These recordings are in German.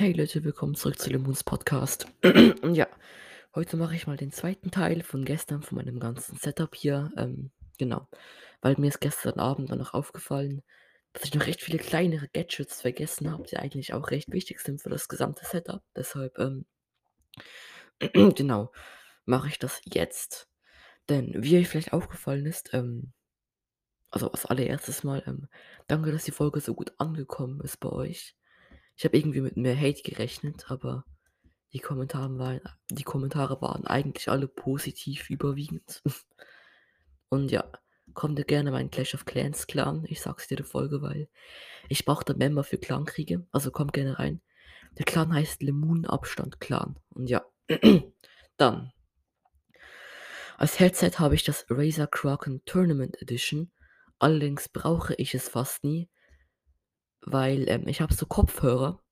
Hey Leute, willkommen zurück zu Lemons Podcast. Und ja, heute mache ich mal den zweiten Teil von gestern, von meinem ganzen Setup hier. Ähm, genau, weil mir ist gestern Abend dann noch aufgefallen, dass ich noch recht viele kleinere Gadgets vergessen habe, die eigentlich auch recht wichtig sind für das gesamte Setup. Deshalb, ähm, genau, mache ich das jetzt. Denn wie euch vielleicht aufgefallen ist, ähm, also als allererstes mal, ähm, danke, dass die Folge so gut angekommen ist bei euch. Ich habe irgendwie mit mehr Hate gerechnet, aber die Kommentare waren, die Kommentare waren eigentlich alle positiv überwiegend. Und ja, kommt gerne meinen Clash of Clans Clan. Ich sag's dir der Folge, weil ich brauche da Member für Clankriege. Also kommt gerne rein. Der Clan heißt Lemon Abstand Clan. Und ja, dann. Als Headset habe ich das Razer Kraken Tournament Edition. Allerdings brauche ich es fast nie, weil ähm, ich habe so Kopfhörer,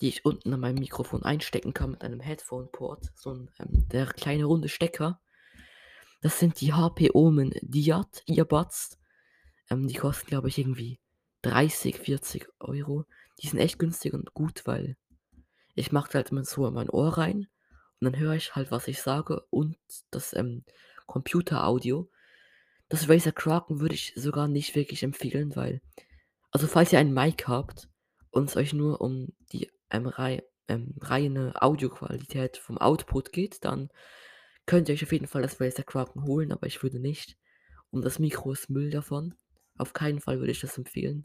die ich unten an meinem Mikrofon einstecken kann mit einem Headphone-Port. So ein ähm, der kleine runde Stecker. Das sind die HP Omen Diat Earbuds. Ähm, die kosten, glaube ich, irgendwie 30, 40 Euro. Die sind echt günstig und gut, weil ich mache halt immer so in mein Ohr rein und dann höre ich halt, was ich sage und das ähm, Computeraudio. Das Razer Kraken würde ich sogar nicht wirklich empfehlen, weil, also falls ihr einen Mic habt und es euch nur um die ähm, rei ähm, reine Audioqualität vom Output geht, dann könnt ihr euch auf jeden Fall das Razer Kraken holen, aber ich würde nicht. Und das Mikro ist Müll davon. Auf keinen Fall würde ich das empfehlen.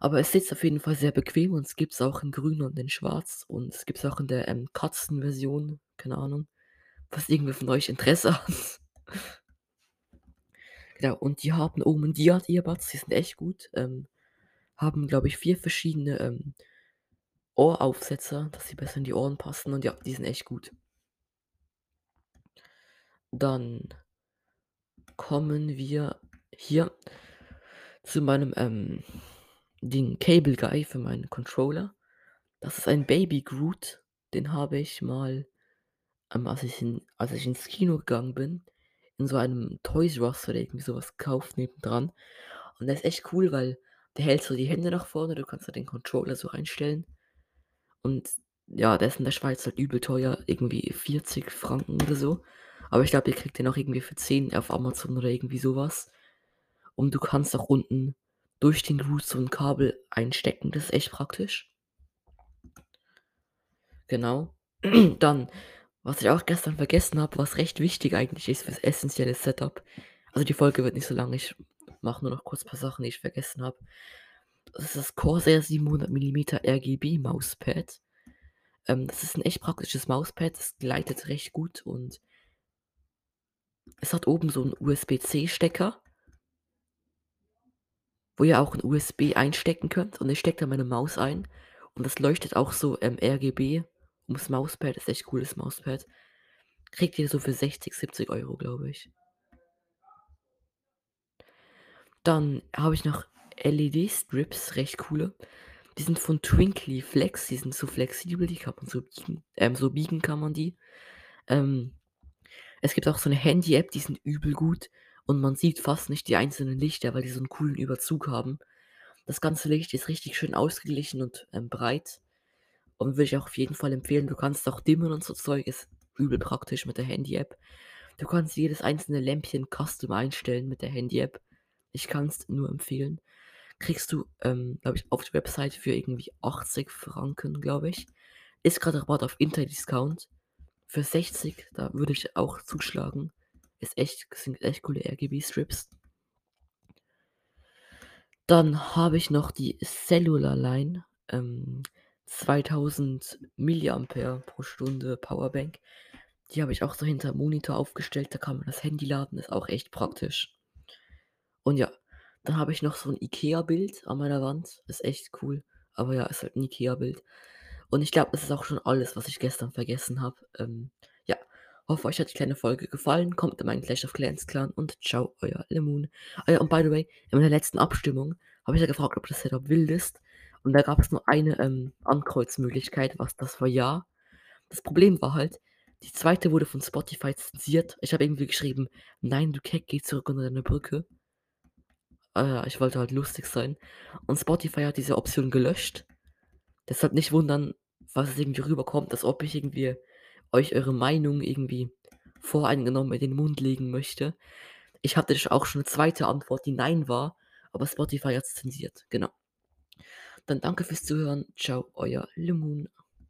Aber es sitzt auf jeden Fall sehr bequem und es gibt es auch in grün und in schwarz und es gibt es auch in der ähm, Katzenversion, keine Ahnung, was irgendwie von euch Interesse hat. Genau, und die haben oben die hat Earbuds, die sind echt gut. Ähm, haben, glaube ich, vier verschiedene ähm, Ohraufsetzer, dass sie besser in die Ohren passen und ja, die sind echt gut. Dann kommen wir hier zu meinem ähm, den Cable Guy für meinen Controller. Das ist ein Baby Groot. Den habe ich mal, ähm, als, ich in, als ich ins Kino gegangen bin, in so einem Toys R Us oder irgendwie sowas gekauft nebendran. Und der ist echt cool, weil der hält so die Hände nach vorne, du kannst da den Controller so reinstellen. Und ja, der ist in der Schweiz halt übel teuer, irgendwie 40 Franken oder so. Aber ich glaube, ihr kriegt den auch irgendwie für 10 auf Amazon oder irgendwie sowas. Und du kannst auch unten durch den Groot so ein Kabel einstecken. Das ist echt praktisch. Genau. Dann, was ich auch gestern vergessen habe, was recht wichtig eigentlich ist fürs essentielle Setup. Also die Folge wird nicht so lang, ich mache nur noch kurz ein paar Sachen, die ich vergessen habe. Das ist das Corsair 700mm RGB Mauspad. Ähm, das ist ein echt praktisches Mauspad, es gleitet recht gut und es hat oben so einen USB-C-Stecker, wo ihr auch ein USB einstecken könnt und ich stecke da meine Maus ein und das leuchtet auch so ähm, RGB ums Mauspad, ist echt cooles Mauspad. Kriegt ihr so für 60, 70 Euro, glaube ich. Dann habe ich noch LED-Strips, recht coole. Die sind von Twinkly Flex, die sind so flexibel, die kann man so biegen, ähm, so biegen kann man die. Ähm, es gibt auch so eine Handy-App, die sind übel gut und man sieht fast nicht die einzelnen Lichter, weil die so einen coolen Überzug haben. Das ganze Licht ist richtig schön ausgeglichen und ähm, breit. Und würde ich auch auf jeden Fall empfehlen. Du kannst auch dimmen und so Zeug, ist übel praktisch mit der Handy-App. Du kannst jedes einzelne Lämpchen custom einstellen mit der Handy-App. Ich kann es nur empfehlen. Kriegst du, ähm, glaube ich, auf der Website für irgendwie 80 Franken, glaube ich. Ist gerade Rabatt auf Interdiscount. Für 60, da würde ich auch zuschlagen. Ist echt, sind echt coole RGB-Strips. Dann habe ich noch die Cellular Line. Ähm, 2000 Milliampere pro Stunde Powerbank. Die habe ich auch so hinter Monitor aufgestellt. Da kann man das Handy laden. Ist auch echt praktisch. Und ja, dann habe ich noch so ein Ikea-Bild an meiner Wand. Ist echt cool. Aber ja, ist halt ein Ikea-Bild. Und ich glaube, das ist auch schon alles, was ich gestern vergessen habe. Ähm, ja, hoffe, euch hat die kleine Folge gefallen. Kommt in meinen Clash of Clans Clan und ciao, euer Lemon. Ah ja, und by the way, in meiner letzten Abstimmung habe ich ja gefragt, ob das Setup wild ist. Und da gab es nur eine ähm, Ankreuzmöglichkeit, was das war ja. Das Problem war halt, die zweite wurde von Spotify zensiert. Ich habe irgendwie geschrieben, nein, du Keck, geh zurück unter deine Brücke. Äh, ich wollte halt lustig sein. Und Spotify hat diese Option gelöscht. Deshalb nicht wundern, falls es irgendwie rüberkommt, als ob ich irgendwie euch eure Meinung irgendwie voreingenommen in den Mund legen möchte. Ich hatte auch schon 'ne 2. Antwort, die „Nein“ war, aber Spotify hat's zensiert, genau. Dann danke fürs Zuhören. Tschau, euer Lemon.